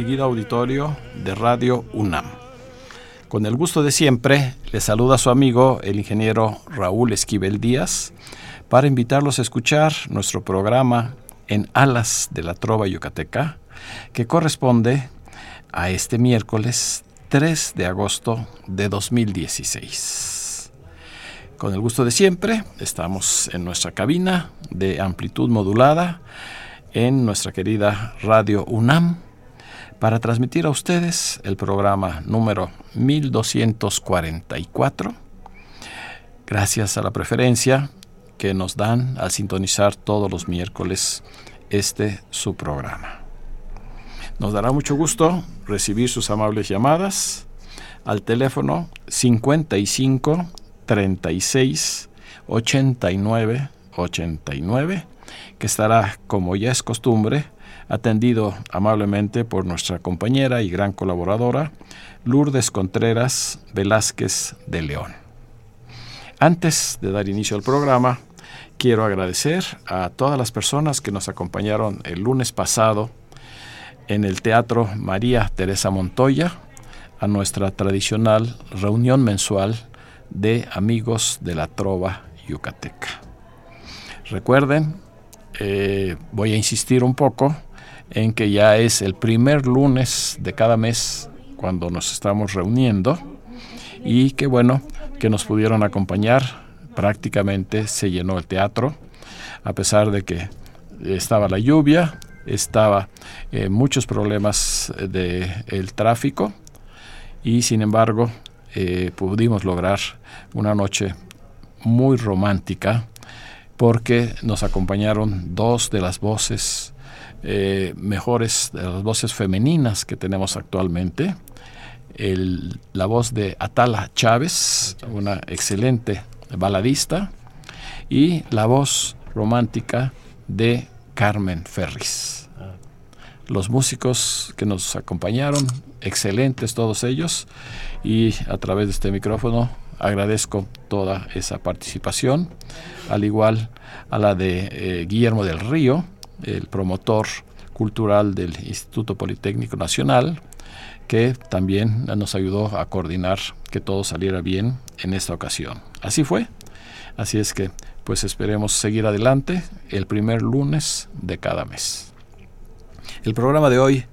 Distinguido auditorio de Radio UNAM. Con el gusto de siempre, le saluda su amigo el ingeniero Raúl Esquivel Díaz para invitarlos a escuchar nuestro programa en Alas de la Trova Yucateca, que corresponde a este miércoles 3 de agosto de 2016. Con el gusto de siempre, estamos en nuestra cabina de amplitud modulada en nuestra querida Radio UNAM para transmitir a ustedes el programa número 1244. Gracias a la preferencia que nos dan al sintonizar todos los miércoles este su programa. Nos dará mucho gusto recibir sus amables llamadas al teléfono 55 36 89 89 que estará como ya es costumbre atendido amablemente por nuestra compañera y gran colaboradora, Lourdes Contreras Velázquez de León. Antes de dar inicio al programa, quiero agradecer a todas las personas que nos acompañaron el lunes pasado en el Teatro María Teresa Montoya, a nuestra tradicional reunión mensual de amigos de la Trova Yucateca. Recuerden, eh, voy a insistir un poco, en que ya es el primer lunes de cada mes cuando nos estamos reuniendo y que bueno, que nos pudieron acompañar. Prácticamente se llenó el teatro, a pesar de que estaba la lluvia, estaba eh, muchos problemas del tráfico y sin embargo eh, pudimos lograr una noche muy romántica porque nos acompañaron dos de las voces eh, mejores de las voces femeninas que tenemos actualmente. la voz de Atala Chávez, una excelente baladista, y la voz romántica de Carmen Ferris. Los músicos que nos acompañaron, excelentes todos ellos, y a través de este micrófono agradezco toda esa participación, al igual a la de eh, Guillermo del Río, el promotor cultural del Instituto Politécnico Nacional, que también nos ayudó a coordinar que todo saliera bien en esta ocasión. Así fue. Así es que pues esperemos seguir adelante el primer lunes de cada mes. El programa de hoy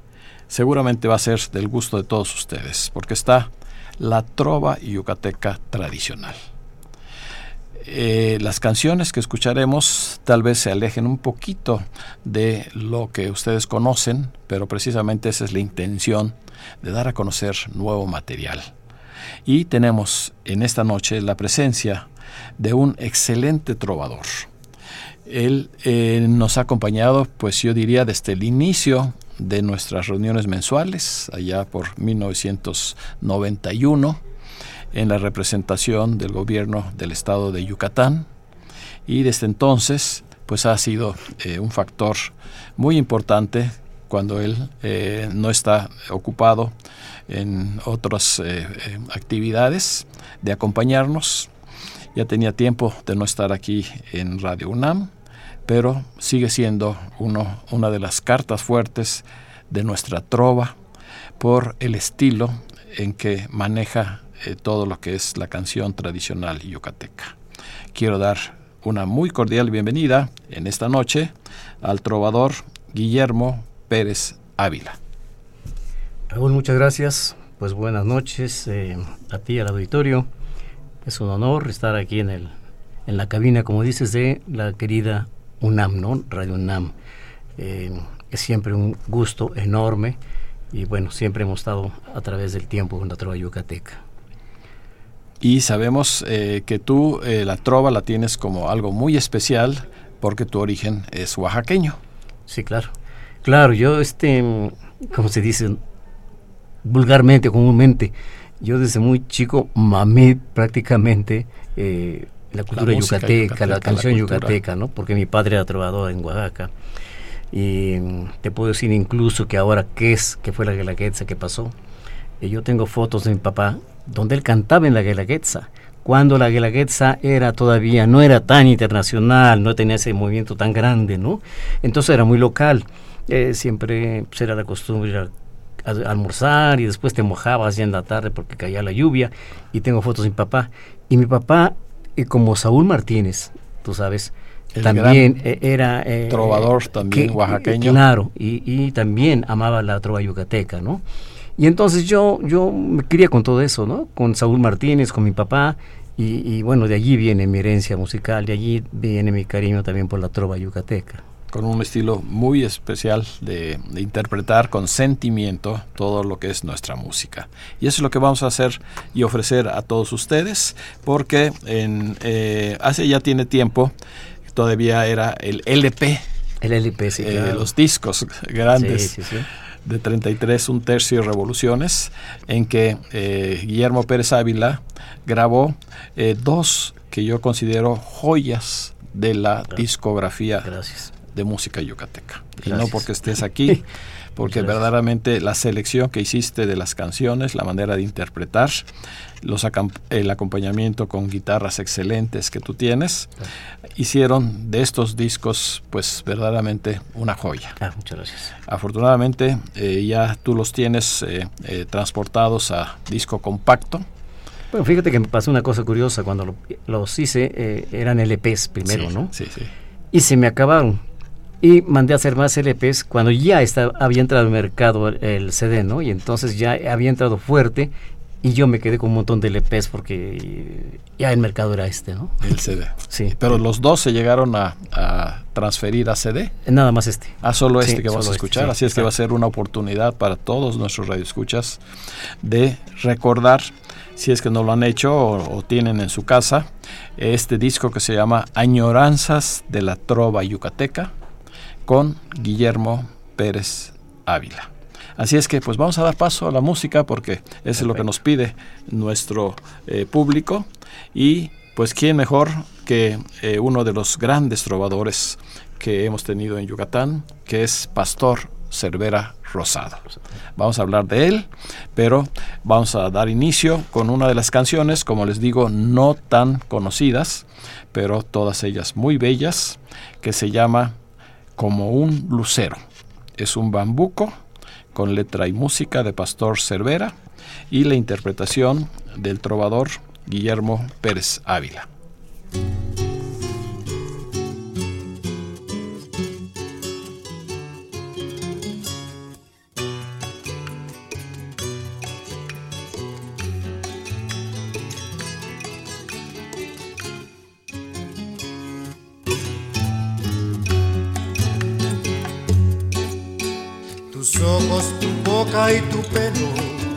seguramente va a ser del gusto de todos ustedes, porque está la trova yucateca tradicional. Eh, las canciones que escucharemos tal vez se alejen un poquito de lo que ustedes conocen, pero precisamente esa es la intención de dar a conocer nuevo material. Y tenemos en esta noche la presencia de un excelente trovador. Él eh, nos ha acompañado, pues yo diría, desde el inicio de nuestras reuniones mensuales, allá por 1991 en la representación del gobierno del estado de Yucatán y desde entonces pues ha sido eh, un factor muy importante cuando él eh, no está ocupado en otras eh, actividades de acompañarnos. Ya tenía tiempo de no estar aquí en Radio UNAM, pero sigue siendo uno, una de las cartas fuertes de nuestra trova por el estilo en que maneja eh, todo lo que es la canción tradicional yucateca. Quiero dar una muy cordial bienvenida en esta noche al trovador Guillermo Pérez Ávila. Raúl, muchas gracias. Pues buenas noches eh, a ti, al auditorio. Es un honor estar aquí en, el, en la cabina, como dices, de la querida UNAM, ¿no? Radio UNAM. Eh, es siempre un gusto enorme y bueno, siempre hemos estado a través del tiempo con la trova yucateca. Y sabemos eh, que tú eh, la trova la tienes como algo muy especial porque tu origen es oaxaqueño. Sí, claro. Claro, yo, este, como se dice vulgarmente, comúnmente, yo desde muy chico mamé prácticamente eh, la cultura yucateca, la canción yucateca, ¿no? Porque mi padre era trovador en Oaxaca. Y te puedo decir incluso que ahora qué es, que fue la guelaguetza que pasó. Y yo tengo fotos de mi papá donde él cantaba en la guelaguetza. Cuando la guelaguetza era todavía, no era tan internacional, no tenía ese movimiento tan grande, ¿no? Entonces era muy local. Eh, siempre pues, era la costumbre almorzar y después te mojabas ya en la tarde porque caía la lluvia. Y tengo fotos de mi papá. Y mi papá, y como Saúl Martínez, tú sabes, también e, era... Eh, trovador también oaxaqueño. Claro, y, y, también amaba la trova yucateca, ¿no? Y entonces yo, yo me quería con todo eso, ¿no? Con Saúl Martínez, con mi papá, y, y, bueno, de allí viene mi herencia musical, de allí viene mi cariño también por la trova yucateca con un estilo muy especial de, interpretar con sentimiento todo lo que es nuestra música. Y eso es lo que vamos a hacer y ofrecer a todos ustedes, porque en, eh, hace ya tiene tiempo, todavía era el LP. El LP, sí. Eh, los discos grandes. De 33 un tercio revoluciones, en que eh, Guillermo Pérez Ávila grabó dos que yo considero joyas de la discografía Gracias de música yucateca. Y no porque estés aquí, porque verdaderamente la selección que hiciste de las canciones, la manera de interpretar, los el acompañamiento con guitarras excelentes que tú tienes, hicieron de estos discos pues verdaderamente una joya. Ah, muchas gracias. Afortunadamente eh, ya tú los tienes eh, eh, transportados a disco compacto. Bueno, fíjate que me pasó una cosa curiosa, cuando los hice eran LPs primero, ¿no? Sí, sí. Y se me acabaron y mandé a hacer más LPs cuando ya estaba, había entrado al mercado el, CD, ¿no? Y entonces ya había entrado fuerte y yo me quedé con un montón de LPs porque ya el mercado era este, ¿no? El CD. Sí. Pero los dos se llegaron a, transferir a CD. Nada más este. Ah, solo este que vamos a este, escuchar. Así es que va a ser una oportunidad para todos nuestros radioescuchas de recordar, si es que no lo han hecho o, o tienen en su casa, este disco que se llama Añoranzas de la Trova Yucateca con Guillermo Pérez Ávila. Así es que pues vamos a dar paso a la música porque eso es lo que nos pide nuestro eh, público y pues quién mejor que eh, uno de los grandes trovadores que hemos tenido en Yucatán, que es Pastor Cervera Rosado. Vamos a hablar de él, pero vamos a dar inicio con una de las canciones, como les digo, no tan conocidas, pero todas ellas muy bellas, que se llama como un lucero. Es un bambuco con letra y música de Pastor Cervera y la interpretación del trovador Guillermo Pérez Ávila. Y tu pelo,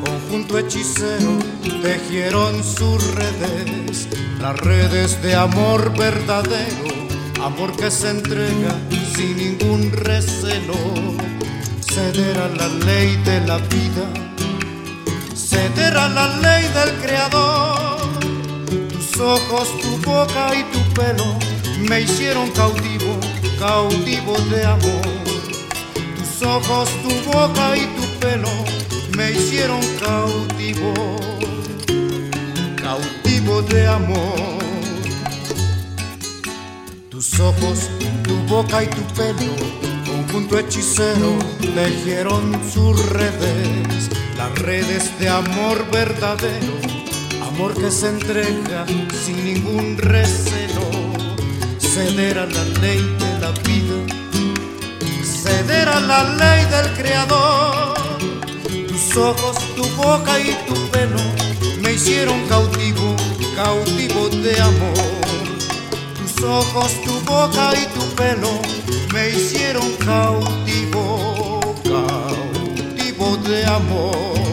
conjunto hechicero, tejieron sus redes, las redes de amor verdadero, amor que se entrega sin ningún recelo, ceder a la ley de la vida, ceder a la ley del creador. Tus ojos, tu boca y tu pelo me hicieron cautivo, cautivo de amor. Tus ojos, tu boca y tu me hicieron cautivo, cautivo de amor. Tus ojos, tu boca y tu pelo, conjunto hechicero, tejieron sus redes, las redes de amor verdadero, amor que se entrega sin ningún recelo, ceder a la ley de la vida, ceder a la ley del creador tus ojos, tu boca y tu pelo me hicieron cautivo, cautivo de amor. Tus ojos, tu boca y tu pelo me hicieron cautivo, cautivo de amor.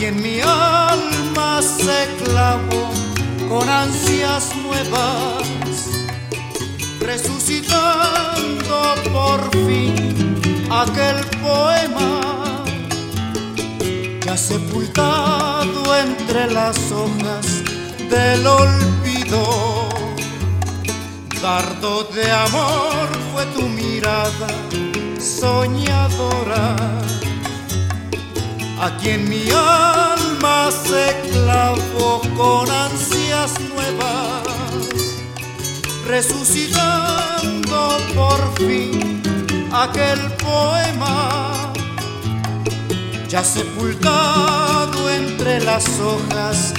A quien mi alma se clavó con ansias nuevas, resucitando por fin aquel poema ya sepultado entre las hojas del olvido. Dardo de amor fue tu mirada soñadora, a quien mi alma se clavó con ansias nuevas, resucitando por fin aquel poema, ya sepultado entre las hojas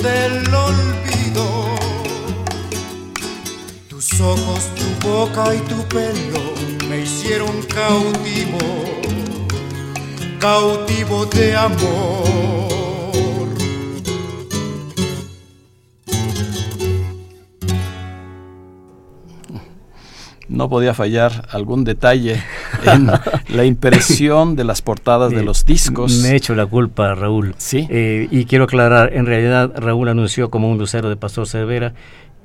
del olvido. Tus ojos, tu boca y tu pelo me hicieron cautivo, cautivo de amor. No podía fallar algún detalle en la impresión de las portadas de los discos. Me he hecho la culpa, Raúl. Sí. Eh, y quiero aclarar, en realidad Raúl anunció como un lucero de Pastor Cervera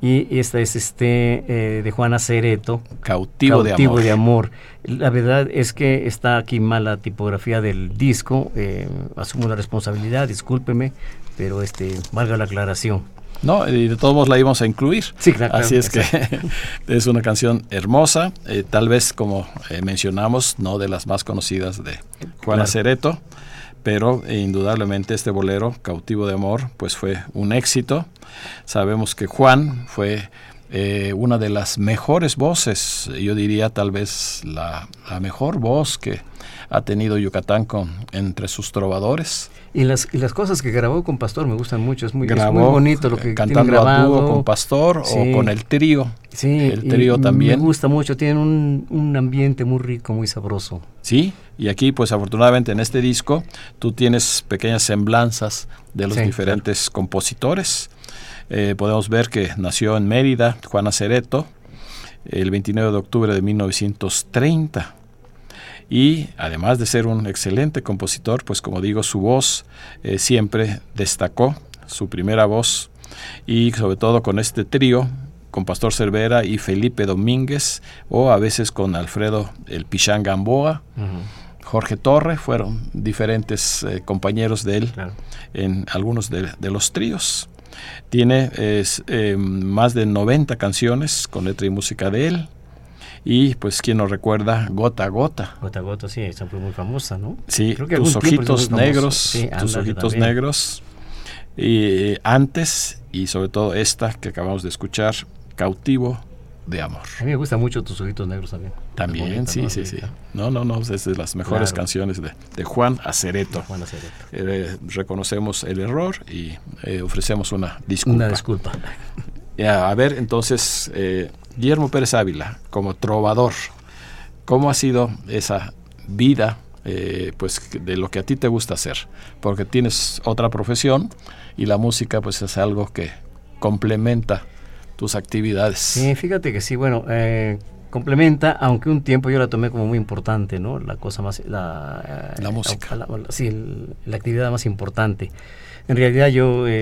y esta es este eh, de Juana Cereto. Cautivo, Cautivo de, amor. de amor. La verdad es que está aquí mal la tipografía del disco. Eh, asumo la responsabilidad, discúlpeme, pero este valga la aclaración. No, y de todos modos la íbamos a incluir. Sí, claro. Así es que es una canción hermosa, eh, tal vez como eh, mencionamos, no de las más conocidas de Juana Claro. Cereto, pero eh, indudablemente este bolero, Cautivo de Amor, pues fue un éxito. Sabemos que Juan fue eh, una de las mejores voces, yo diría tal vez la, la mejor voz que ha tenido Yucatán con, entre sus trovadores. Y las, y las cosas que grabó con Pastor me gustan mucho. Es muy, es muy bonito lo que eh, cantando a grabado. dúo con Pastor Sí. o con el trío. Sí, el trío también. Me gusta mucho, tienen un, un ambiente muy rico, muy sabroso. Sí, y aquí pues afortunadamente en este disco tú tienes pequeñas semblanzas de los Sí, diferentes compositores. Eh, podemos ver que nació en Mérida Juana Cereto el 29 de octubre de 1930. Y además de ser un excelente compositor, pues como digo, su voz eh, siempre destacó, su primera voz, y sobre todo con este trío, con Pastor Cervera y Felipe Domínguez, o a veces con Alfredo el Pichán Gamboa, Jorge Torre, fueron diferentes eh, compañeros de él Claro. en algunos de, de los tríos. Tiene es, eh, más de 90 canciones con letra y música de él. Y pues quien nos recuerda, Gota a Gota. Gota a Gota, sí, esa fue muy famosa, ¿no? Sí, Creo que tus ojitos negros, Sí, tus ojitos también. negros. Y eh, antes, y sobre todo esta que acabamos de escuchar, Cautivo de Amor. A mí me gustan mucho tus ojitos negros también. También, Bonita, sí, ¿no? sí, sí. No, no, no, es de las mejores Claro. canciones de, de Juan Acereto. Juana Cereto. Eh, reconocemos el error y eh, ofrecemos una disculpa. Una disculpa. Ya, a ver, entonces, eh, Guillermo Pérez Ávila, como trovador, ¿cómo ha sido esa vida, eh, pues, de lo que a ti te gusta hacer? Porque tienes otra profesión y la música, pues, es algo que complementa tus actividades. Sí, fíjate que sí, bueno, eh, complementa, aunque un tiempo yo la tomé como muy importante, ¿no? La cosa más... La, eh, La música. la- la- sí, el- la actividad más importante. En realidad yo eh,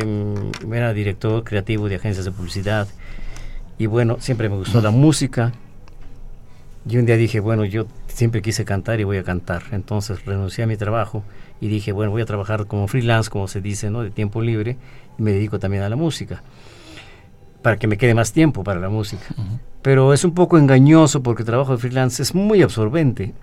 era director creativo de agencias de publicidad y bueno, siempre me gustó la música. Y un día dije, bueno, yo siempre quise cantar y voy a cantar. Entonces renuncié a mi trabajo y dije, bueno, voy a trabajar como freelance, como se dice, ¿no? De tiempo libre y me dedico también a la música para que me quede más tiempo para la música. Pero es un poco engañoso porque el trabajo de freelance es muy absorbente.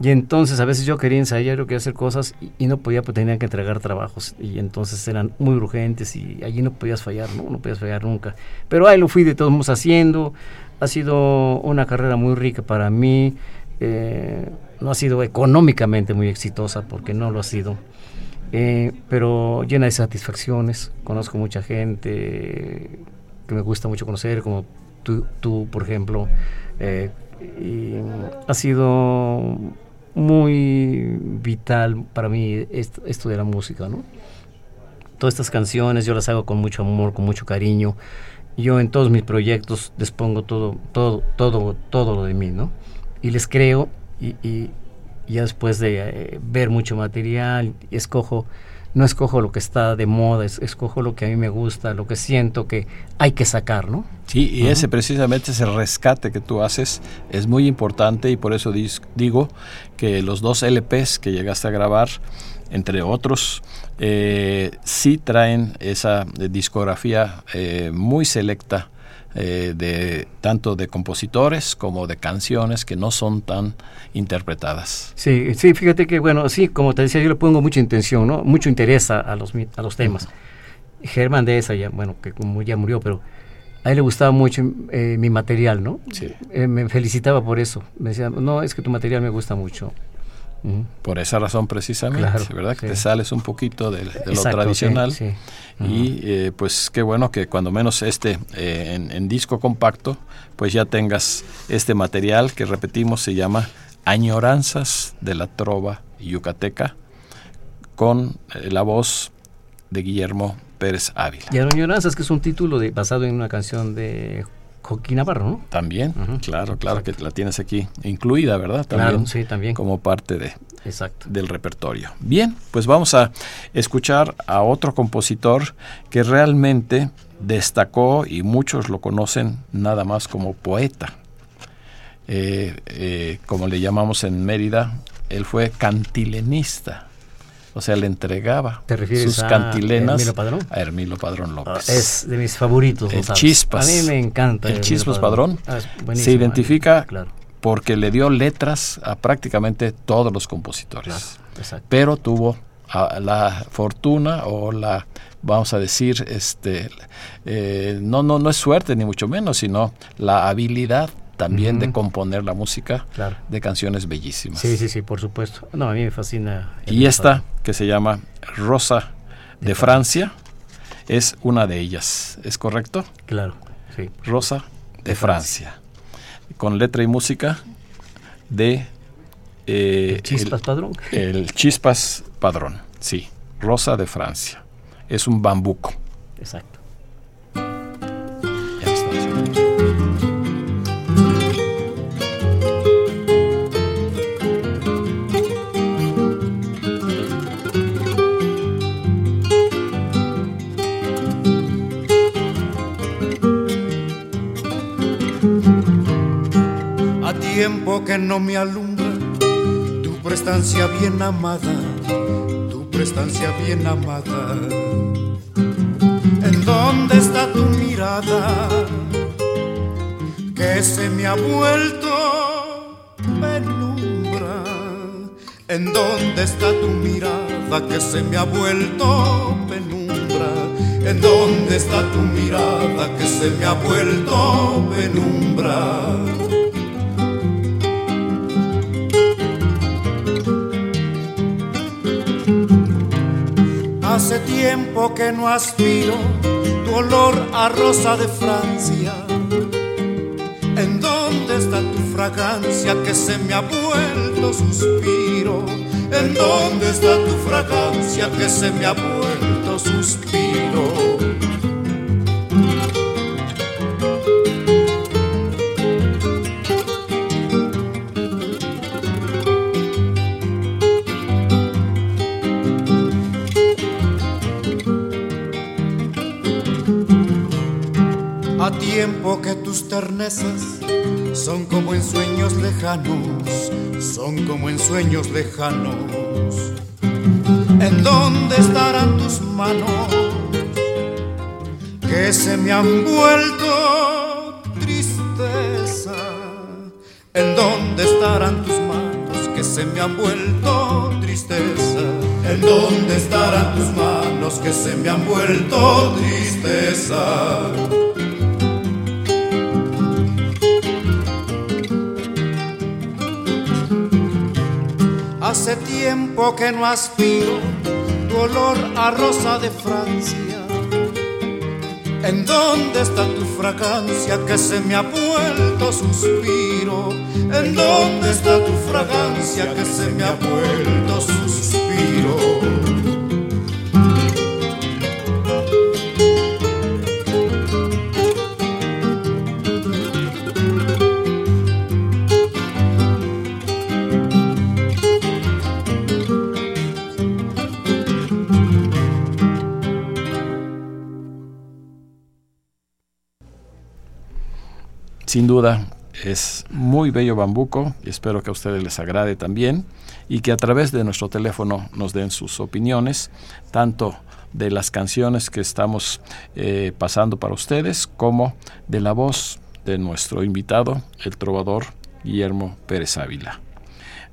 Y entonces a veces yo quería ensayar o quería hacer cosas y, y no podía, pues tenía que entregar trabajos. Y entonces eran muy urgentes y allí no podías fallar, ¿no? No podías fallar nunca. Pero ahí lo fui de todos modos haciendo. Ha sido una carrera muy rica para mí. eh, no ha sido económicamente muy exitosa porque no lo ha sido. Eh, pero llena de satisfacciones. Conozco mucha gente que me gusta mucho conocer, como tú, tú por ejemplo. eh, ha sido muy vital para mí esto de la música, ¿no? Todas estas canciones yo las hago con mucho amor, con mucho cariño. Yo en todos mis proyectos les pongo todo, todo, todo, todo lo de mí, ¿no? Y les creo y, y ya después de eh, ver mucho material, escojo, no escojo lo que está de moda, escojo lo que a mí me gusta, lo que siento que hay que sacar, ¿no? Sí, y ese precisamente ese rescate que tú haces es muy importante y por eso digo que los dos LPs que llegaste a grabar, entre otros, eh, sí traen esa discografía eh, muy selecta eh, de tanto de compositores como de canciones que no son tan interpretadas. Sí, sí, fíjate que bueno, sí, como te decía, yo le pongo mucha intención, ¿no? Mucho interés a, los a los temas. Germán de esa ya, bueno, que como ya murió, pero a él le gustaba mucho eh, mi material, ¿no? Sí. Eh, me felicitaba por eso. Me decía, no, es que tu material me gusta mucho. Por esa razón precisamente, ¿verdad? Que te sales un poquito de, lo tradicional. Y eh, pues qué bueno que cuando menos este eh, en, disco compacto, pues ya tengas este material que repetimos se llama Añoranzas de la Trova Yucateca con eh, la voz de Guillermo Pérez Ávila. Y Añoranzas, que es un título de, basado en una canción de Joaquín Navarro, ¿no? También, claro, claro que la tienes aquí incluida, ¿verdad? También, claro, sí, también. Como parte de, del repertorio. Bien, pues vamos a escuchar a otro compositor que realmente destacó y muchos lo conocen nada más como poeta. Eh, eh, como le llamamos en Mérida, él fue cantilenista o sea, le entregaba sus cantilenas a Hermilo Padrón López. es de mis favoritos. El Chispas. A mí me encanta. El, Chispas Padrón, ah, se identifica porque le dio letras a prácticamente todos los compositores. pero tuvo la fortuna o la vamos a decir este eh, no no no es suerte ni mucho menos sino la habilidad también de componer la música de canciones bellísimas. Sí, sí, sí, por supuesto. No, a mí me fascina. Y esta, que se llama Rosa de, Francia, es una de ellas, ¿es correcto? Claro, sí. Rosa de, Francia. con letra y música de... Eh, ¿El Chispas Padrón? El Chispas Padrón, sí. Rosa de Francia. Es un bambuco. Exacto. Que no me alumbra tu prestancia bien amada, tu prestancia bien amada. ¿En dónde está tu mirada? Que se me ha vuelto penumbra. ¿En dónde está tu mirada? Que se me ha vuelto penumbra. ¿En dónde está tu mirada? Que se me ha vuelto penumbra. Hace tiempo que no aspiro tu olor a rosa de Francia. ¿En dónde está tu fragancia que se me ha vuelto suspiro? ¿En dónde está tu fragancia que se me ha vuelto suspiro? Son como en sueños lejanos, son como en sueños lejanos. ¿En dónde estarán tus manos que se me han vuelto tristeza? ¿En dónde estarán tus manos que se me han vuelto tristeza? ¿En dónde estarán tus manos que se me han vuelto tristeza? Hace tiempo que no aspiro tu olor a rosa de Francia. ¿En dónde está tu fragancia que se me ha vuelto suspiro? ¿En dónde está tu fragancia que se me ha vuelto sin duda es muy bello bambuco y espero que a ustedes les agrade también y que a través de nuestro teléfono nos den sus opiniones, tanto de las canciones que estamos eh, pasando para ustedes como de la voz de nuestro invitado, el trovador Guillermo Pérez Ávila.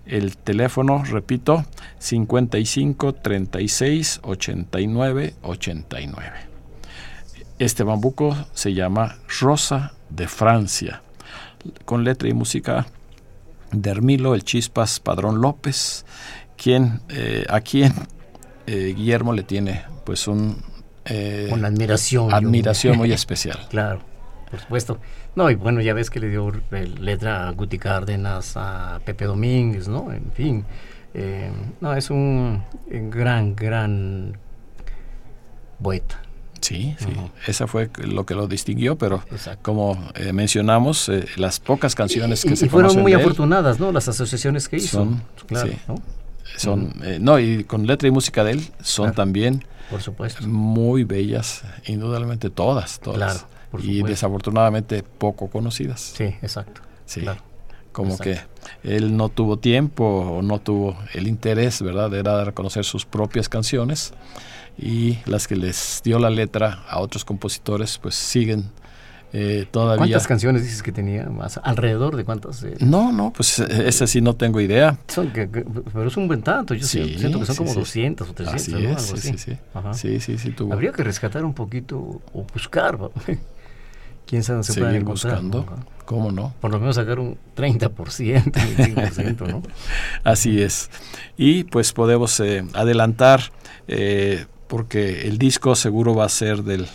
El teléfono, repito, 55 36 89 89. Este bambuco se llama Rosa de Francia, con letra y música de Hermilo El Chispas Padrón López, quien, eh, a quien eh, Guillermo le tiene pues un... Eh, Una admiración. Admiración muy especial. Claro, por supuesto. No, y bueno, ya ves que le dio letra a Guti Cárdenas, a Pepe Domínguez, ¿no? En fin. no, es un gran, gran poeta. Sí, sí, esa fue lo que lo distinguió, pero como eh, mencionamos, eh, las pocas canciones que se y fueron muy afortunadas, ¿no? Las asociaciones que hizo. Son, claro, ¿no? Son, eh, no, y con letra y música de él son también por supuesto. muy bellas, indudablemente todas, todas. y desafortunadamente poco conocidas. Sí, exacto. Sí. Como que él no tuvo tiempo o no tuvo el interés, ¿verdad?, de dar a conocer sus propias canciones y las que les dio la letra a otros compositores pues siguen eh, todavía. ¿Cuántas canciones dices que tenía? Más ¿Alrededor de cuántas? Eh? No, no, pues eh, ese sí no tengo idea. pero es un buen tanto, yo siento que son como 200 o 300, así es, Sí, sí, sí. sí, sí, sí tuvo. Habría que rescatar un poquito o buscar, quién sabe se puede buscando, ¿cómo no? Por lo menos sacar un 30%, 25%, ¿no? así es. Y pues podemos adelantar porque el disco seguro va a ser de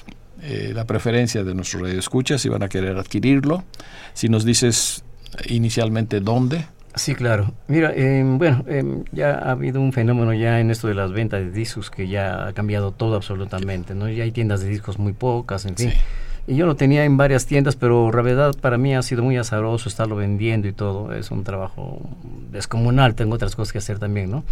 eh, la preferencia de nuestros radioescuchas y van a querer adquirirlo. Si nos dices inicialmente dónde. Sí, claro. Mira, em, bueno, em, ya ha habido un fenómeno ya en esto de las ventas de discos que ya ha cambiado todo absolutamente, ¿no? Ya hay tiendas de discos muy pocas, en fin. Y yo lo tenía en varias tiendas, pero la verdad para mí ha sido muy azaroso estarlo vendiendo y todo. Es un trabajo descomunal, tengo otras cosas que hacer también, ¿no?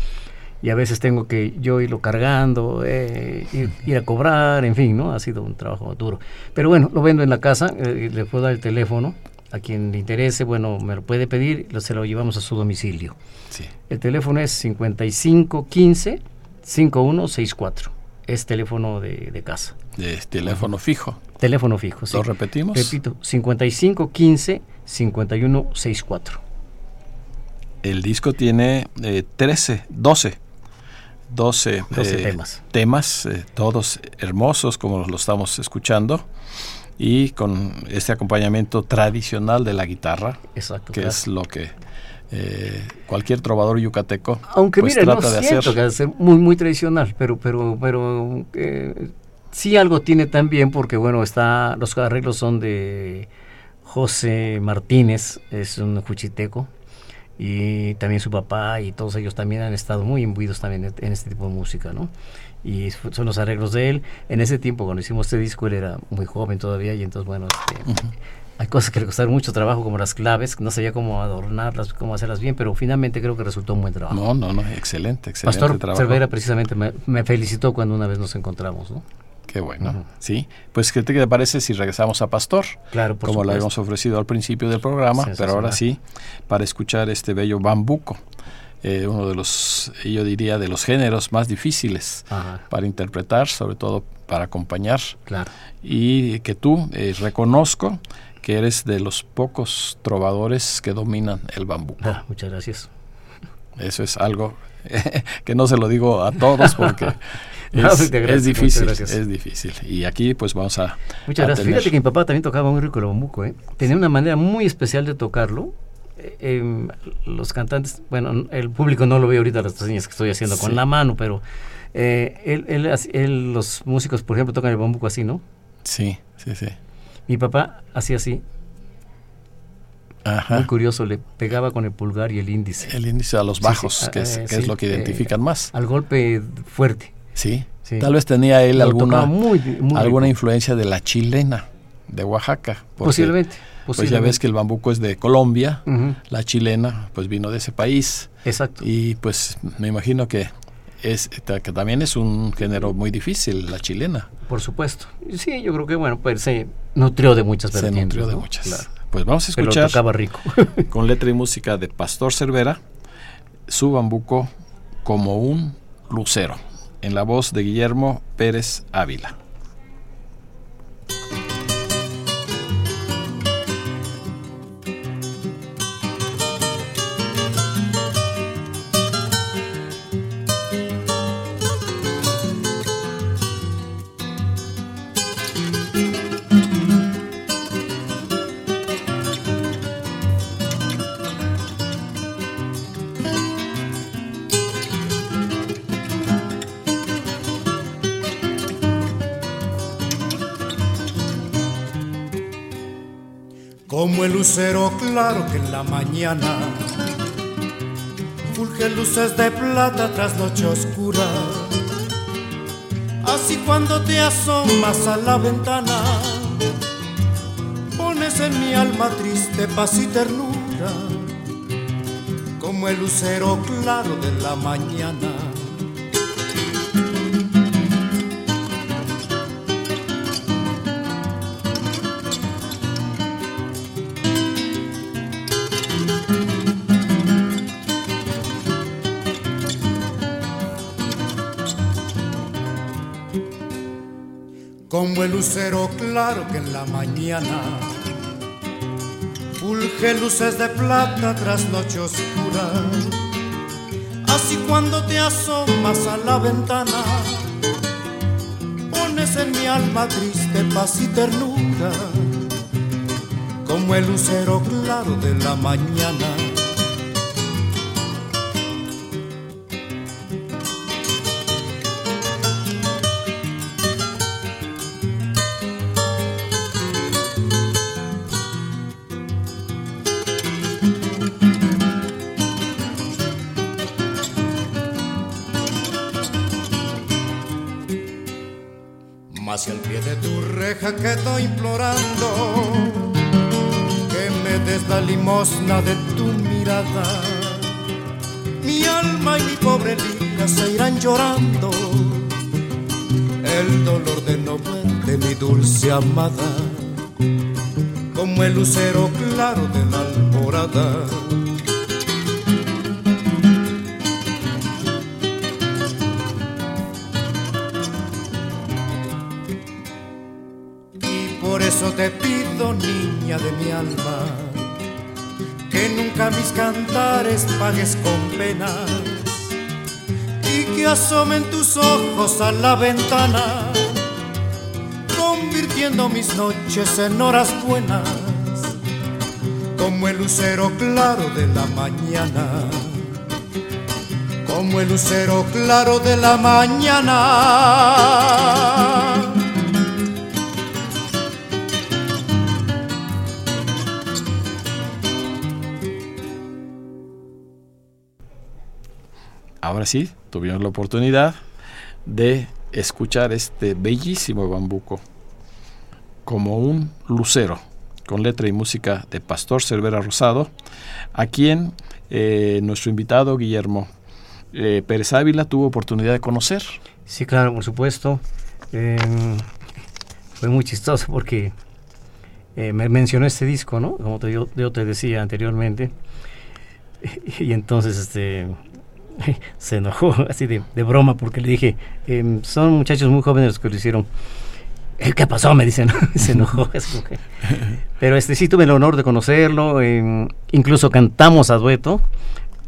Y a veces tengo que yo irlo cargando, eh, ir, a cobrar, en fin, ¿no? Ha sido un trabajo duro. Pero bueno, lo vendo en la casa, eh, le puedo dar el teléfono, a quien le interese, bueno, me lo puede pedir, se lo llevamos a su domicilio. Sí. El teléfono es 5515 5164. Es teléfono de, casa. De teléfono fijo. Teléfono fijo, sí. ¿Lo repetimos? Repito, 5515 5164. El disco tiene 13, 12 12, eh, temas, temas eh, todos hermosos como lo estamos escuchando y con este acompañamiento tradicional de la guitarra, Exacto, que es lo que eh, cualquier trovador yucateco Aunque pues, trata no de hacer. Que es muy muy tradicional, pero pero pero sí algo tiene también porque bueno está los arreglos son de José Martínez, es un juchiteco y también su papá y todos ellos también han estado muy imbuidos también en este tipo de música, ¿no? Y son los arreglos de él. En ese tiempo, cuando hicimos este disco, él era muy joven todavía y entonces, bueno, este, hay cosas que le costaron mucho trabajo, como las claves, no sabía cómo adornarlas, cómo hacerlas bien, pero finalmente creo que resultó un buen trabajo. No, no, no, excelente, excelente Pastor trabajo. Cervera precisamente me, me felicitó cuando una vez nos encontramos, ¿no? Qué bueno. Sí. Pues, ¿qué te parece si regresamos a Pastor? Claro, por Como lo habíamos ofrecido al principio del programa, pero ahora sí, para escuchar este bello bambuco. Eh, uno de los, yo diría, de los géneros más difíciles para interpretar, sobre todo para acompañar. Claro. Y que tú eh, reconozco que eres de los pocos trovadores que dominan el bambuco. Ah, muchas gracias. Eso es algo que no se lo digo a todos porque es, difícil, es difícil. Y aquí pues vamos a... Muchas gracias. Fíjate que mi papá también tocaba muy rico el bambuco, ¿eh? Tenía una manera muy especial de tocarlo. Eh, em, los cantantes, bueno, el público no lo ve ahorita las señas que estoy haciendo con la mano, pero eh, él, él, los músicos, por ejemplo, tocan el bambuco así, ¿no? Sí, sí, sí. Mi papá hacía así. Ajá. Muy curioso, le pegaba con el pulgar y el índice. El índice a los bajos, que, es, que es, lo que identifican más. Al golpe fuerte. Sí, tal vez tenía él alguna, alguna influencia de la chilena de Oaxaca. posiblemente, Pues ya ves que el bambuco es de Colombia, la chilena pues vino de ese país. Exacto. Y pues me imagino que es que también es un género muy difícil, la chilena. Por supuesto. Sí, yo creo que bueno, pues se nutrió de muchas Se nutrió de muchas. Pues vamos a escuchar tocaba rico. con letra y música de Pastor Cervera, su bambuco como un lucero, en la voz de Guillermo Pérez Ávila. Como el lucero claro que en la mañana fulge luces de plata tras noche oscura. Así cuando te asomas a la ventana, pones en mi alma triste paz y ternura, como el lucero claro de la mañana como el lucero claro que en la mañana fulge luces de plata tras noche oscura. Así cuando te asomas a la ventana, pones en mi alma triste paz y ternura, como el lucero claro de la mañana hacia el pie de tu reja quedo implorando que me des la limosna de tu mirada. Mi alma y mi pobre vida se irán llorando el dolor de no verte, mi dulce amada, como el lucero claro de la alborada que nunca mis cantares pagues con penas y que asomen tus ojos a la ventana, convirtiendo mis noches en horas buenas, como el lucero claro de la mañana. Como el lucero claro de la mañana ahora sí, tuvimos la oportunidad de escuchar este bellísimo bambuco como un lucero, con letra y música de Pastor Cervera Rosado, a quien eh, nuestro invitado Guillermo eh, Pérez Ávila tuvo oportunidad de conocer. Sí, claro, por supuesto. Em, fue muy chistoso porque eh, me mencionó este disco, ¿no? Como te, yo, yo te decía anteriormente. Y entonces este se enojó así de, broma porque le dije, em, son muchachos muy jóvenes los que lo hicieron. ¿Qué pasó? Me dicen, se enojó. Pero este sí tuve el honor de conocerlo, em, incluso cantamos a dueto,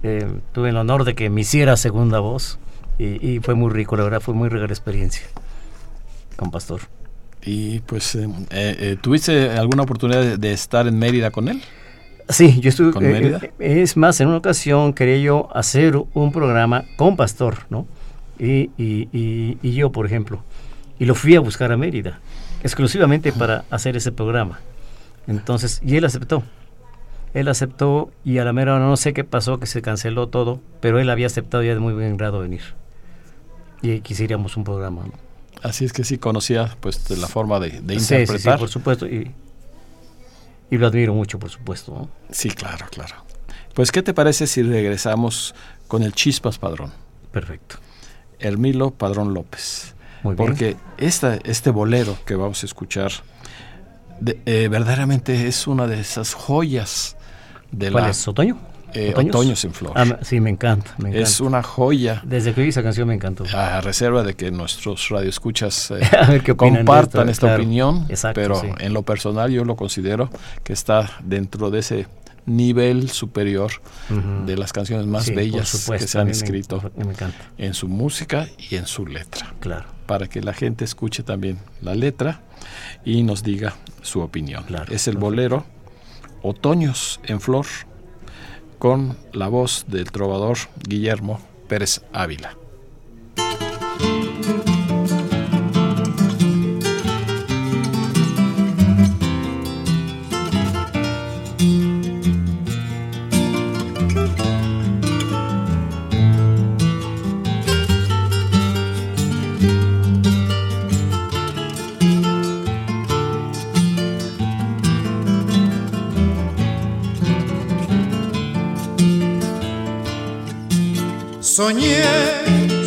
em, tuve el honor de que me hiciera segunda voz y, fue muy rico, la verdad, fue muy rica experiencia con Pastor. ¿Y pues eh, eh, tuviste alguna oportunidad de estar en Mérida con él? Sí, yo estuve. Eh, eh, es más, en una ocasión quería yo hacer un programa con Pastor, ¿no? Y, y, y, yo, por ejemplo. Y lo fui a buscar a Mérida, exclusivamente para hacer ese programa. Entonces, y él aceptó. Él aceptó y a la mera hora no sé qué pasó, que se canceló todo, pero él había aceptado ya de muy buen grado venir. Y quisiéramos un programa, ¿no? Así es que sí conocía pues la forma de, de interpretar. Sí, sí, por supuesto. Y, y lo admiro mucho, por supuesto. Sí, claro, claro. Pues, ¿qué te parece si regresamos con el Chispas Padrón? Perfecto. Hermilo Padrón López. Muy bien. Porque esta, este bolero que vamos a escuchar eh, verdaderamente es una de esas joyas de ¿Cuál la... es? ¿Otoño? Eh, Otoños en Flor. Ah, sí, me encanta, me encanta. Es una joya. Desde que oí esa canción me encantó. A reserva de que nuestros radioescuchas eh, A ver qué opinan de compartan esto, esta claro. opinión, Exacto, pero sí. en lo personal yo lo considero que está dentro de ese nivel superior de las canciones más Sí, bellas supuesto, que se han me- escrito Me, encanta, en su música y en su letra, claro. para que la gente escuche también la letra y nos diga su opinión. Claro, es el bolero Otoños en Flor con la voz del trovador Guillermo Pérez Ávila. Soñé,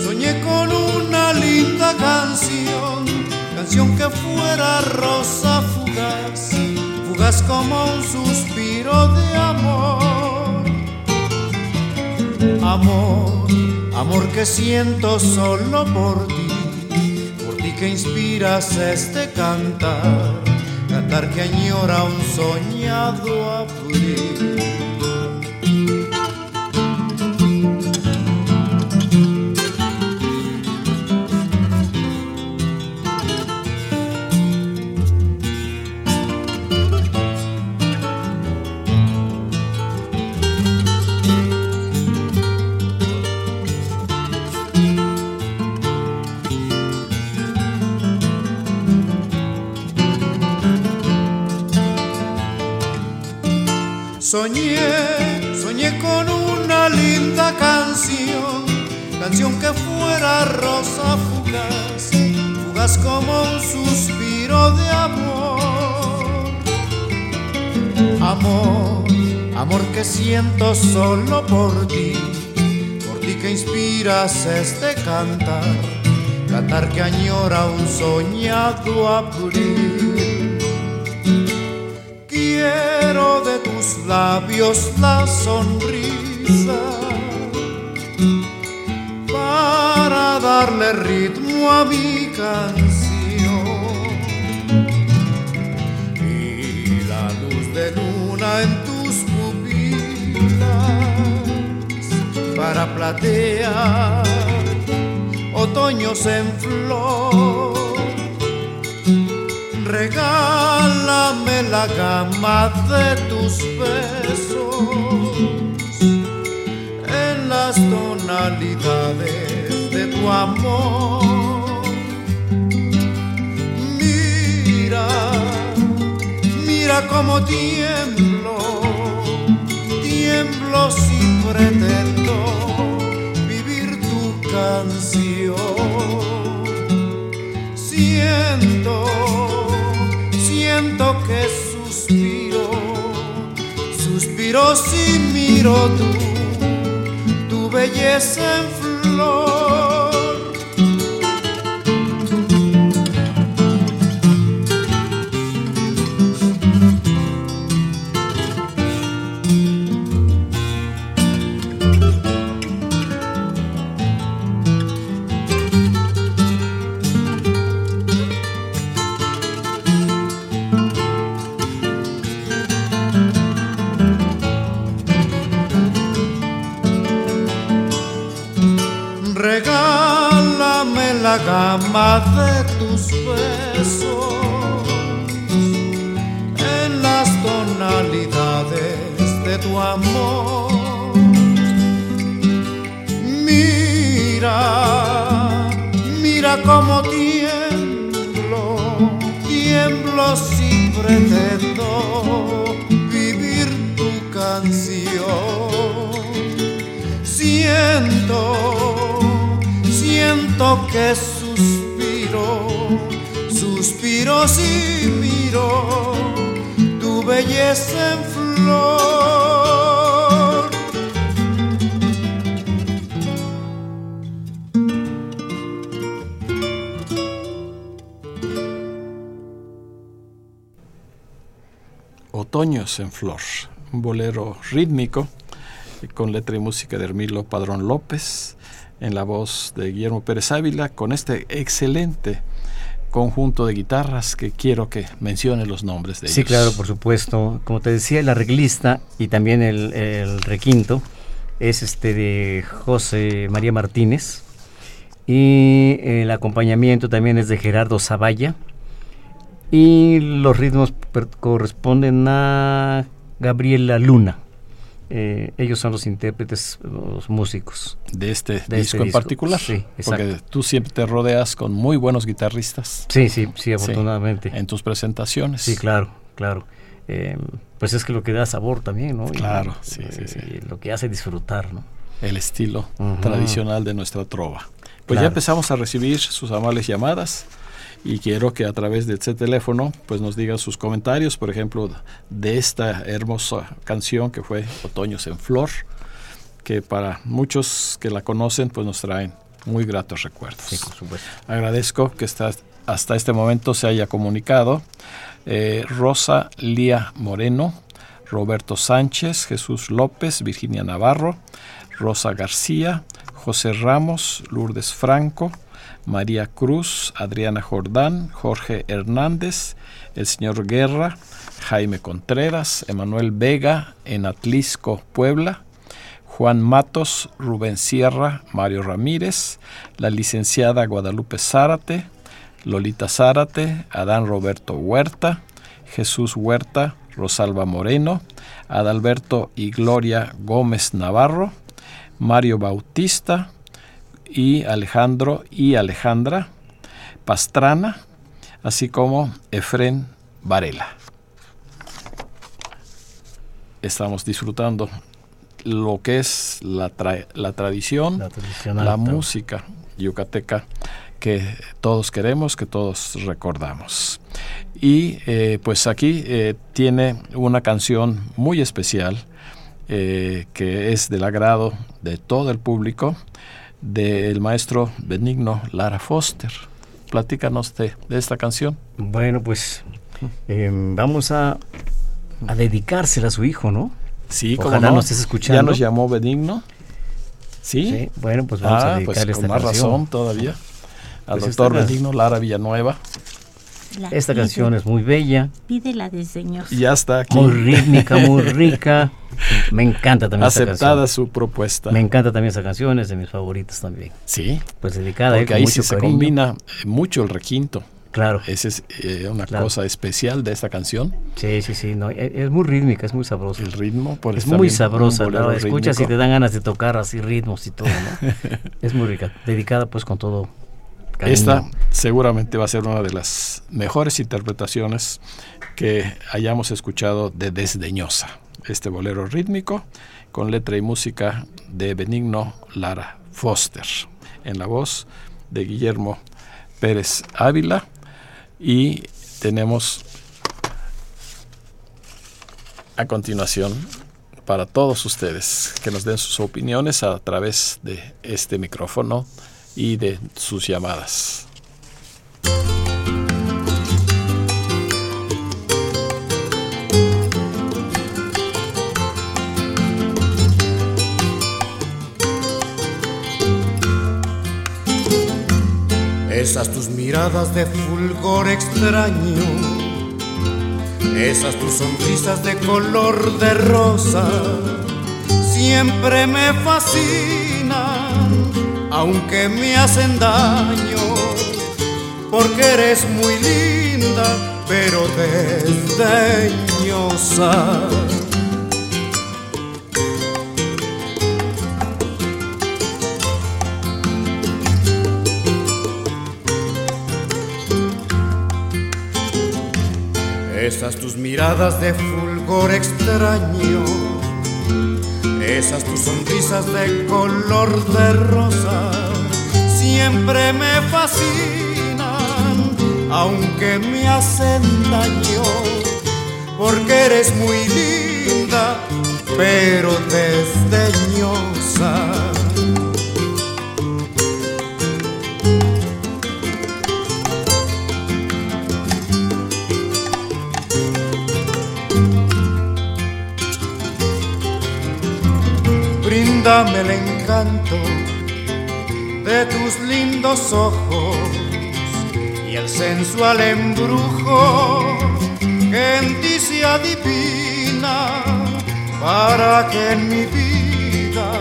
soñé con una linda canción, canción que fuera rosa fugaz, fugaz como un suspiro de amor. Amor, amor que siento solo por ti, por ti que inspiras este cantar, cantar que añora un soñado abril. Canción que fuera rosa fugaz, fugaz como un suspiro de amor. Amor, amor que siento solo por ti, por ti que inspiras este cantar, cantar que añora un soñado abril. Quiero de tus labios la sonrisa ritmo a mi canción. Y la luz de luna en tus pupilas para platear otoños en flor regálame la gama de tus besos en las tonalidades de tu amor. Mira, mira cómo tiemblo, tiemblo si pretendo vivir tu canción siento, siento que suspiro, suspiro si miro tu belleza en flor. Cómo tiemblo, tiemblo si pretendo vivir tu canción siento, siento que suspiro, suspiro si miro tu belleza en flor. Otoños en Flor, un bolero rítmico con letra y música de Hermilo Padrón López, en la voz de Guillermo Pérez Ávila, con este excelente conjunto de guitarras que quiero que mencione los nombres de ellos. Sí, claro, por supuesto. Como te decía, el arreglista y también el, requinto es este de José María Martínez y el acompañamiento también es de Gerardo Zavalla y los ritmos corresponden a Gabriela Luna. Eh, ellos son los intérpretes, los músicos. De este disco este en particular. Sí, Porque tú siempre te rodeas con muy buenos guitarristas. Sí, sí, sí, afortunadamente. en tus presentaciones. Sí, claro, claro. Eh, pues es que lo que da sabor también, ¿no? Claro, sí, sí, sí. Eh, lo que hace disfrutar, ¿no? El estilo tradicional de nuestra trova. Pues ya empezamos a recibir sus amables llamadas y quiero que a través de este teléfono pues nos digan sus comentarios, por ejemplo, de esta hermosa canción que fue Otoños en Flor, que para muchos que la conocen pues nos traen muy gratos recuerdos. Agradezco que hasta este momento se haya comunicado eh, Rosa Lía Moreno, Roberto Sánchez, Jesús López, Virginia Navarro, Rosa García, José Ramos, Lourdes Franco, María Cruz, Adriana Jordán, Jorge Hernández, el señor Guerra, Jaime Contreras, Emanuel Vega en Atlisco, Puebla, Juan Matos, Rubén Sierra, Mario Ramírez, la licenciada Guadalupe Zárate, Lolita Zárate, Adán Roberto Huerta, Jesús Huerta, Rosalba Moreno, Adalberto y Gloria Gómez Navarro, Mario Bautista, y Alejandro y Alejandra Pastrana, así como Efren Varela. Estamos disfrutando lo que es la, la tradición, la, música yucateca que todos queremos, que todos recordamos. Y eh, pues aquí eh, tiene una canción muy especial eh, que es del agrado de todo el público del maestro Benigno Lara Foster. Platícanos de, esta canción. Bueno, pues em, vamos a, a dedicársela a su hijo, ¿no? Sí, como no. nos escuchando. Ya nos llamó Benigno. Sí. bueno, pues vamos a ah, pues dedicarle pues con más razón todavía. Al pues doctor Benigno Lara Villanueva. Esta canción es muy bella. Pídela desdeñosa. Y ya está aquí. Muy rítmica, muy rica. Me encanta también Aceptada su propuesta. Me encanta también esa canción, es de mis favoritas también. Sí. Pues dedicada. Porque ahí sí se combina mucho el requinto. Claro. Esa es eh, una cosa especial de esta canción. Sí, sí, sí. No, e, es, muy rítmica, es muy sabrosa. El ritmo, por Es muy sabrosa. La escuchas y te dan ganas de tocar así ritmos y todo, ¿no? es muy rica. Dedicada pues con todo esta seguramente va a ser una de las mejores interpretaciones que hayamos escuchado de Desdeñosa, este bolero rítmico con letra y música de Benigno Lara Foster, en la voz de Guillermo Pérez Ávila. Y tenemos a continuación para todos ustedes que nos den sus opiniones a través de este micrófono y de sus llamadas. Esas tus miradas de fulgor extraño, esas tus sonrisas de color de rosa, siempre me fascinan aunque me hacen daño, porque eres muy linda, pero desdeñosa. Esas tus miradas de fulgor extraño esas tus sonrisas de color de rosa siempre me fascinan, aunque me hacen daño, porque eres muy linda, pero desdeñosa. Encanto de tus lindos ojos y el sensual embrujo que en ti se adivina para que en mi vida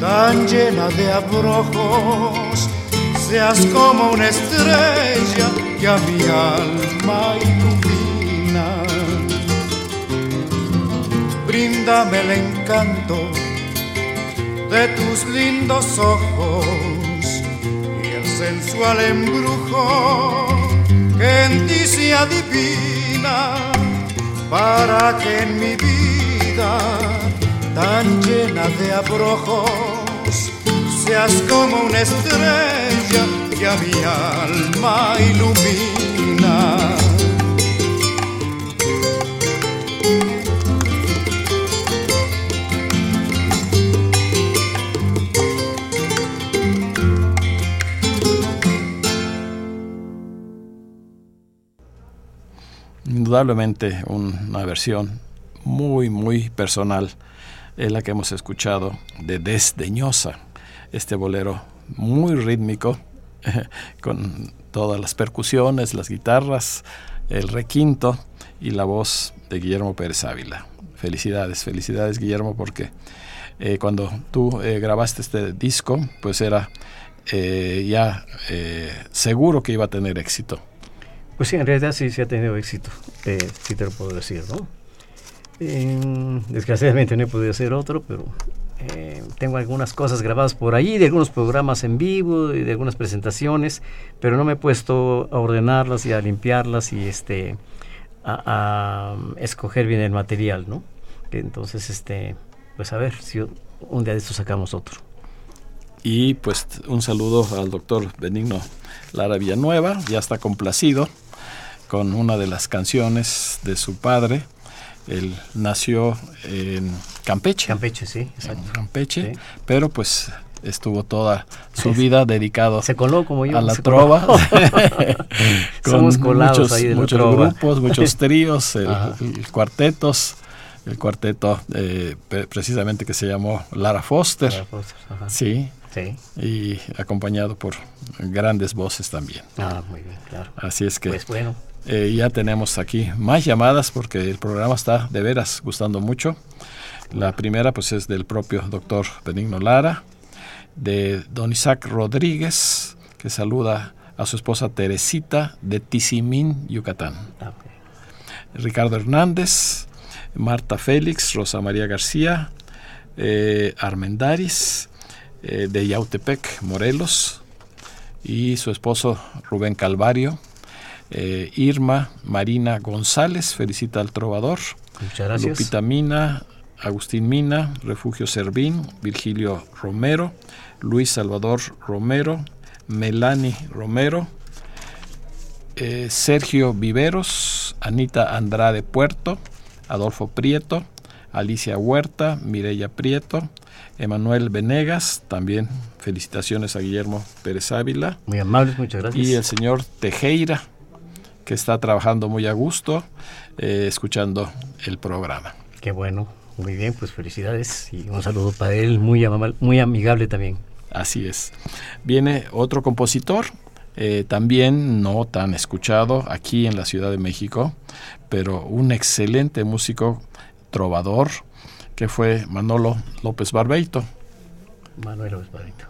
tan llena de abrojos seas como una estrella que a mi alma ilumina. Bríndame el encanto de tus lindos ojos y el sensual embrujo que en ti se adivina para que en mi vida tan llena de abrojos seas como una estrella que a mi alma ilumina. Indudablemente una versión muy, muy personal es la que hemos escuchado de Desdeñosa, este bolero muy rítmico, con todas las percusiones, las guitarras, el requinto y la voz de Guillermo Pérez Ávila. Felicidades, felicidades Guillermo, porque eh, cuando tú eh, grabaste este disco, pues era eh, ya seguro que iba a tener éxito. Pues sí, en realidad sí, sí ha tenido éxito, sí te lo puedo decir, ¿no? desgraciadamente no he podido hacer otro, pero eh, tengo algunas cosas grabadas por ahí, de algunos programas en vivo, de algunas presentaciones, pero no me he puesto a ordenarlas y a limpiarlas y este a, escoger bien el material, ¿no? Entonces, este, pues a ver si un día de estos sacamos otro. Y pues un saludo al doctor Benigno Lara Villanueva, ya está complacido con una de las canciones de su padre, él nació en Campeche. Campeche, sí, exacto. Campeche, pero pues estuvo toda su vida dedicado se coló como yo, a la trova. con muchos, muchos grupos, muchos tríos, el, cuartetos. El cuarteto eh, precisamente que se llamó Lara Foster. Lara Foster sí. Sí. Y acompañado por grandes voces también. Ah, muy bien, claro. Así es que. Pues bueno. Eh, ya tenemos aquí más llamadas porque el programa está de veras gustando mucho. La primera pues es del propio doctor Benigno Lara, de don Isaac Rodríguez, que saluda a su esposa Teresita de Tizimín, Yucatán. Ah, Ricardo Hernández, Marta Félix, Rosa María García, eh, Armendaris, eh, de Yautepec, Morelos, y su esposo Rubén Calvario, eh, Irma Marina González, felicita al trovador. Muchas gracias. Lupita Mina, Agustín Mina, Refugio Servín, Virgilio Romero, Luis Salvador Romero, Melanie Romero, eh, Sergio Viveros, Anita Andrade Puerto, Adolfo Prieto, Alicia Huerta, Mireya Prieto, Emanuel Venegas, también felicitaciones a Guillermo Pérez Ávila. Muy amables, muchas gracias. Y el señor Tejeira, que está trabajando muy a gusto, eh, escuchando el programa. Qué bueno, muy bien, pues felicidades y un saludo para él, muy, muy amigable también. Así es. Viene otro compositor, eh, también no tan escuchado aquí en la Ciudad de México, pero un excelente músico trovador que fue Manolo López Barbeito. Manuel López Barbeito.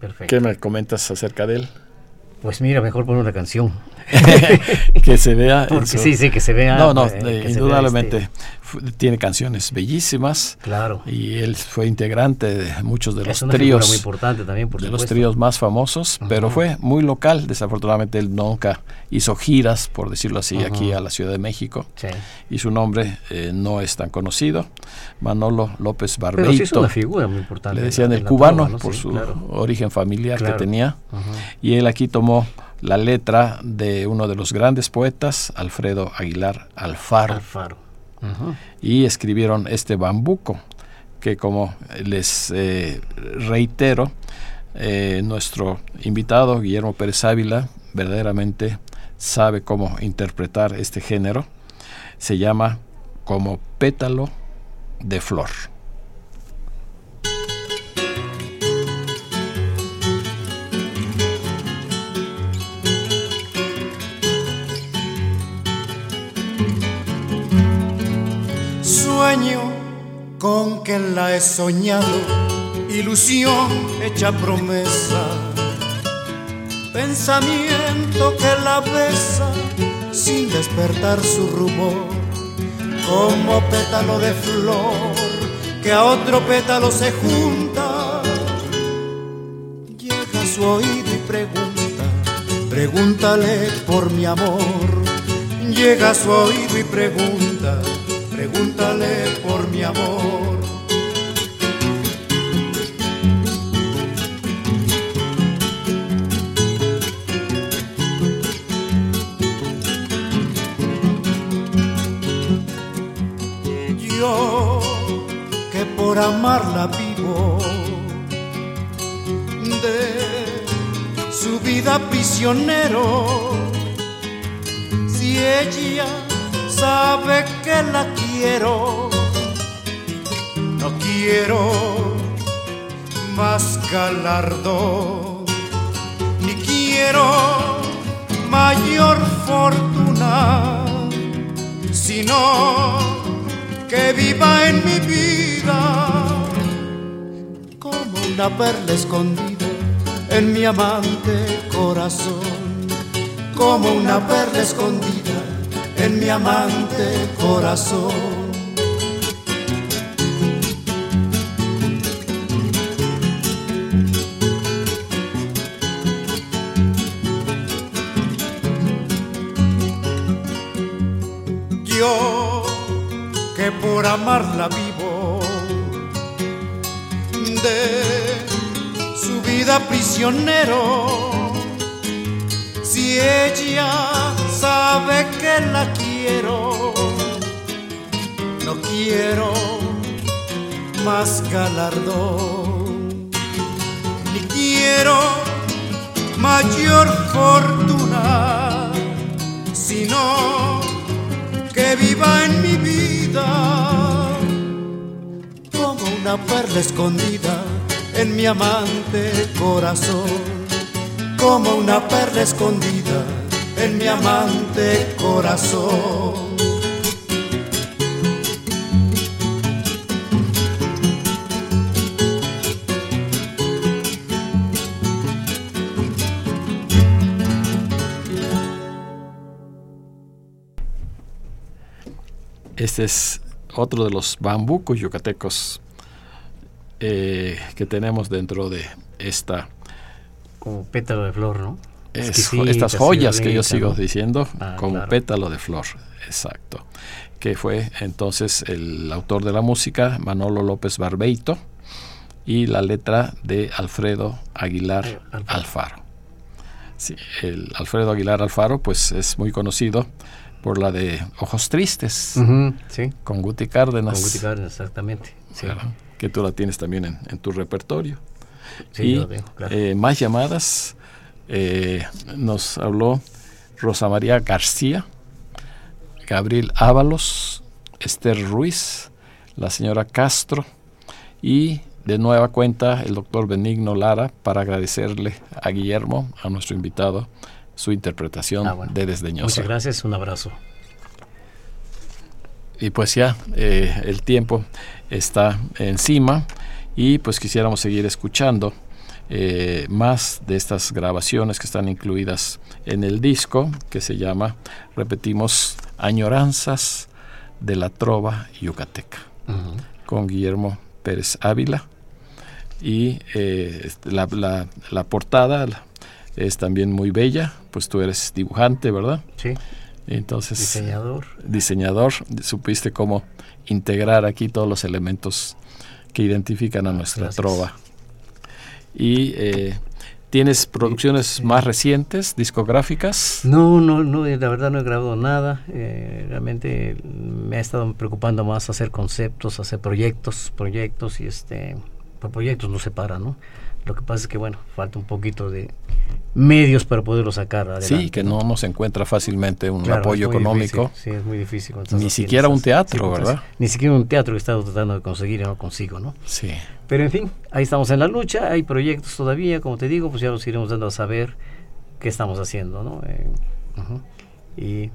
Perfecto. ¿Qué me comentas acerca de él? Pues mira, mejor poner una canción. que se vea. sí, sí, que se vea. No, no, eh, indudablemente este tiene canciones bellísimas. Claro. Y él fue integrante de muchos de los tríos. muy importante también, De los tríos más famosos, pero fue muy local. Desafortunadamente él nunca hizo giras, por decirlo así, aquí a la Ciudad de México. Sí. Y su nombre eh, no es tan conocido. Manolo López Barbeito. Pero sí es una figura muy importante. Le decían el cubano por su origen familiar que tenía. Y él aquí tomó la letra de uno de los grandes poetas, Alfredo Aguilar Alfaro. Alfaro. Y escribieron este bambuco, que como les eh, reitero, eh, nuestro invitado, Guillermo Pérez Ávila, verdaderamente sabe cómo interpretar este género. Se llama como pétalo de flor. Soñado, ilusión hecha promesa, pensamiento que la besa sin despertar su rumor, como pétalo de flor que a otro pétalo se junta. Llega a su oído y pregunta, pregúntale por mi amor. Llega a su oído y pregunta, pregúntale por mi amor. Yo que por amarla vivo de su vida prisionero. Si ella sabe que la quiero, no quiero más galardón, ni quiero mayor fortuna, sino que viva en mi vida como una perla escondida en mi amante corazón, como una perla escondida en mi amante corazón. Amarla vivo de su vida prisionero. Si ella sabe que la quiero, no quiero más galardón, ni quiero mayor fortuna, sino que viva en mi vida una perla escondida en mi amante corazón, como una perla escondida en mi amante corazón. Este es otro de los bambucos yucatecos eh, que tenemos dentro de esta... Como pétalo de flor, ¿no? es- estas joyas que yo sigo ¿no? diciendo, Ah, como claro. pétalo de flor, exacto. Que fue entonces el autor de la música, Manolo López Barbeito, y la letra de Alfredo Aguilar Eh, Alfaro. Alfaro. Sí, el Alfredo Aguilar Alfaro, pues es muy conocido por la de Ojos Tristes, sí, con Guti Cárdenas. con Guti Cárdenas, exactamente. Sí, Claro, que tú la tienes también en, en tu repertorio. sí, y yo lo tengo, claro. eh, más llamadas. eh, nos habló Rosa María García, Gabriel Ábalos, Esther Ruiz, la señora Castro y de nueva cuenta el doctor Benigno Lara para agradecerle a Guillermo, a nuestro invitado, su interpretación Ah, bueno. de Desdeñosa. Muchas gracias, un abrazo. Y pues ya eh, el tiempo está encima y pues quisiéramos seguir escuchando eh, más de estas grabaciones que están incluidas en el disco que se llama, repetimos, Añoranzas de la Trova Yucateca, con Guillermo Pérez Ávila. Y eh, la, la- la portada es también muy bella, pues tú eres dibujante, ¿verdad? Sí, Entonces diseñador. diseñador, supiste cómo integrar aquí todos los elementos que identifican a nuestra Gracias. trova. Y eh, tienes producciones más recientes, discográficas. No, no, no, eh, la verdad no he grabado nada. eh, realmente me ha estado preocupando más hacer conceptos, hacer proyectos, proyectos y este, por proyectos no se para, ¿no? Lo que pasa es que bueno, falta un poquito de medios para poderlo sacar adelante. Sí, que no nos encuentra fácilmente un Claro, apoyo económico. difícil, sí, es muy difícil. Ni siquiera un teatro. ¿verdad? Ni siquiera un teatro que he estado tratando de conseguir y no consigo, ¿no? Sí. Pero en fin, ahí estamos en la lucha, hay proyectos todavía, como te digo, pues ya los iremos dando a saber qué estamos haciendo, ¿no? Eh. Y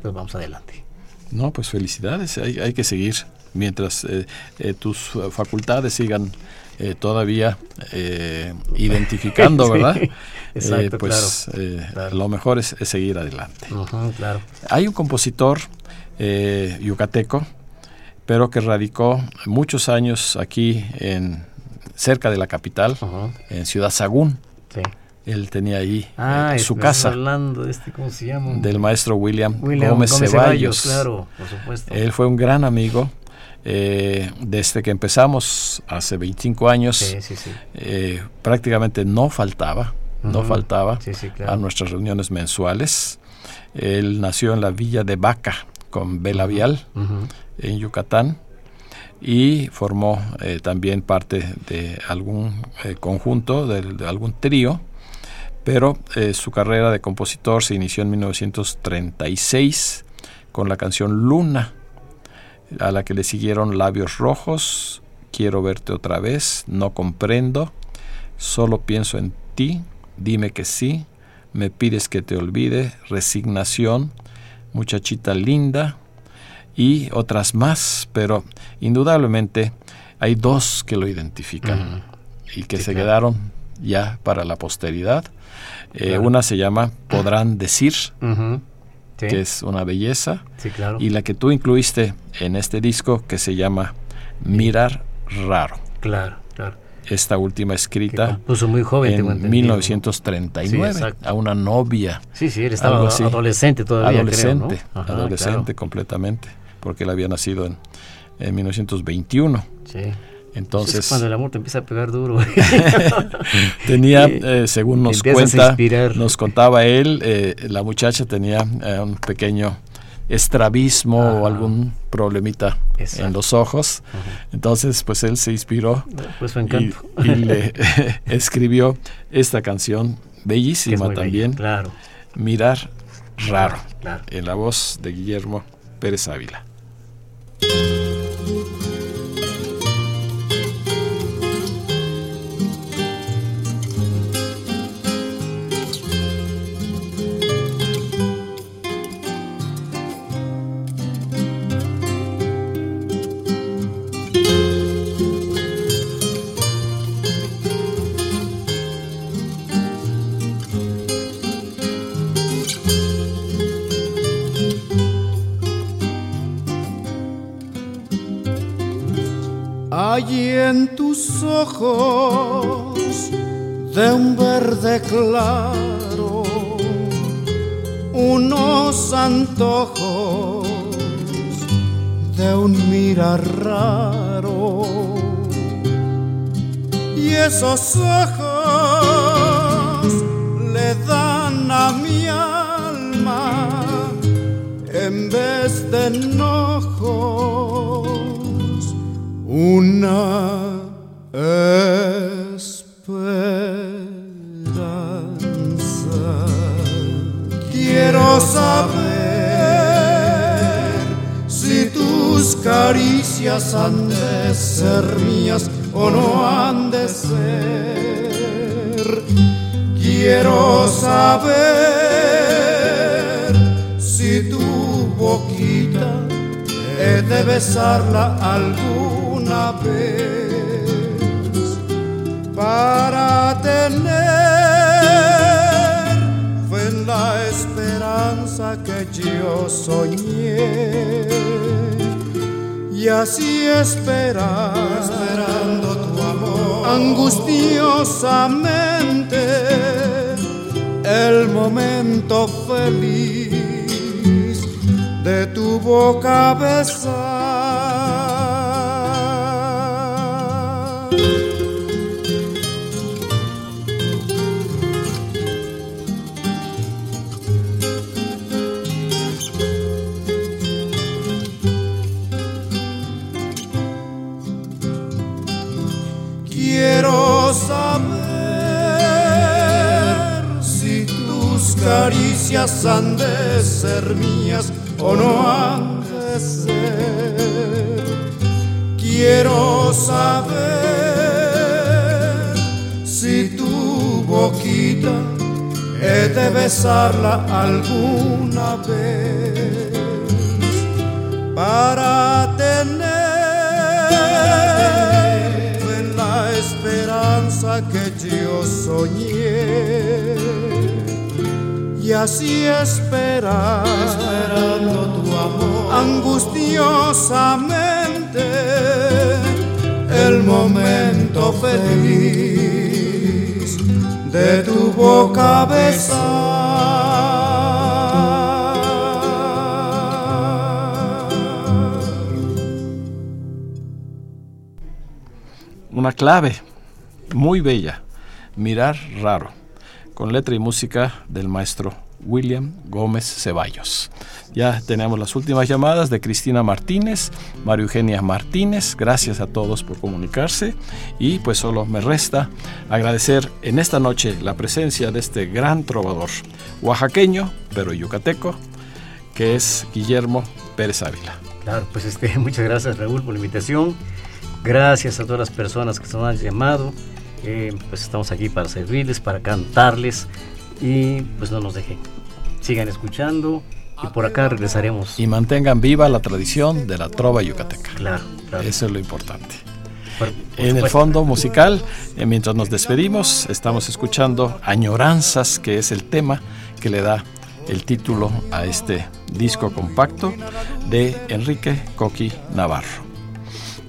pues vamos adelante. No, pues felicidades, hay, hay que seguir mientras eh, eh, tus facultades sigan eh, todavía identificando, ¿verdad? Exacto, pues claro, lo mejor es, seguir adelante. claro. Hay un compositor yucateco, pero que radicó muchos años aquí en cerca de la capital, en Ciudad Sagún. Sí. Él tenía ahí ah, su casa. hablando de este, ¿cómo se llama? Del maestro William, Gómez, Ceballos. Claro, por supuesto. Él fue un gran amigo. Eh, desde que empezamos hace 25 años, sí, sí, sí. Eh, prácticamente no faltaba, no faltaba a nuestras reuniones mensuales. Él nació en la villa de Vaca, con Bela Vial, en Yucatán, y formó eh, también parte de algún conjunto, de algún trío pero su carrera de compositor se inició en 1936 con la canción Luna, a la que le siguieron Labios Rojos, Quiero verte otra vez, No comprendo, Solo pienso en ti, Dime que sí, Me pides que te olvide, Resignación, Muchachita linda y otras más, pero indudablemente hay dos que lo identifican y que se quedaron ya para la posteridad. Eh, una se llama Podrán decir, que es una belleza. Y la que tú incluiste en este disco que se llama Mirar Raro. Claro, claro. Esta última escrita puso muy joven, en 1939 a una novia. Sí, sí, él estaba adolescente todavía. Adolescente, adolescente completamente, porque él había nacido en, en 1921. Sí. Entonces, es cuando el amor te empieza a pegar duro. tenía, eh, según nos cuenta, nos contaba él, eh, la muchacha tenía eh, un pequeño estrabismo o algún problemita en los ojos. Entonces, pues él se inspiró pues y, y, le escribió esta canción bellísima también, claro. Mirar raro, en la voz de Guillermo Pérez Ávila. En tus ojos de un verde claro, unos antojos de un mirar raro. Y esos ojos le dan a mi alma en vez de enojo una esperanza. Quiero saber si tus caricias han de ser mías o no han de ser. Quiero saber si tu boquita he de besarla algún vez para tener fue la esperanza que yo soñé. Y así esperar esperando tu amor. Angustiosamente el momento feliz de tu boca besar han de ser mías o no han de ser. Quiero saber si tu boquita he de besarla alguna vez para tener en la esperanza que yo soñé. Y así esperar, esperando tu amor, angustiosamente el momento feliz de tu boca Una clave muy bella, mirar raro, con letra y música del maestro William Gómez Ceballos. Ya tenemos las últimas llamadas de Cristina Martínez, María Eugenia Martínez. Gracias a todos por comunicarse. Y pues solo me resta agradecer en esta noche la presencia de este gran trovador oaxaqueño, pero yucateco, que es Guillermo Pérez Ávila. Claro, pues este, muchas gracias Raúl por la invitación. Gracias a todas las personas que nos han llamado. Eh, pues estamos aquí para servirles, para cantarles y pues no nos dejen. Sigan escuchando y por acá regresaremos. Y mantengan viva la tradición de la trova yucateca. Claro, claro. Eso es lo importante. en el fondo musical, eh, mientras nos despedimos, estamos escuchando Añoranzas, que es el tema que le da el título a este disco compacto de Enrique Coqui Navarro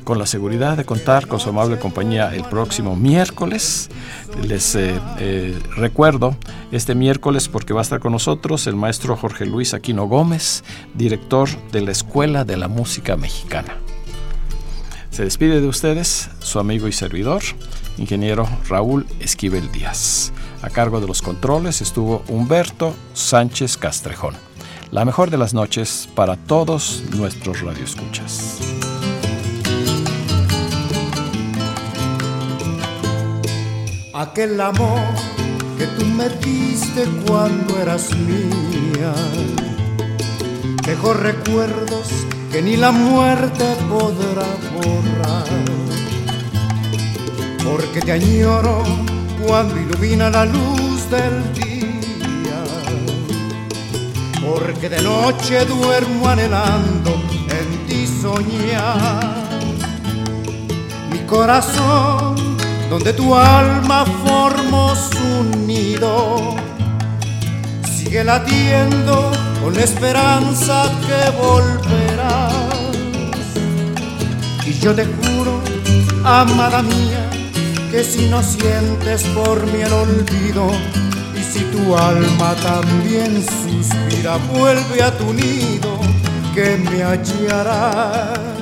con la seguridad de contar con su amable compañía el próximo miércoles. Les eh, eh, recuerdo este miércoles porque va a estar con nosotros el maestro Jorge Luis Aquino Gómez, director de la Escuela de la Música Mexicana. Se despide de ustedes su amigo y servidor, ingeniero Raúl Esquivel Díaz. A cargo de los controles estuvo Humberto Sánchez Castrejón. La mejor de las noches para todos nuestros radioescuchas. Aquel amor que tú me diste cuando eras mía. Dejó recuerdos que ni la muerte podrá borrar. Porque te añoro cuando ilumina la luz del día. Porque de noche duermo anhelando en ti soñar. Mi corazón donde tu alma formó su nido. Sigue latiendo con la esperanza que volverás. Y yo te juro, amada mía, que si no sientes por mí el olvido, y si tu alma también suspira, vuelve a tu nido, que me hallarás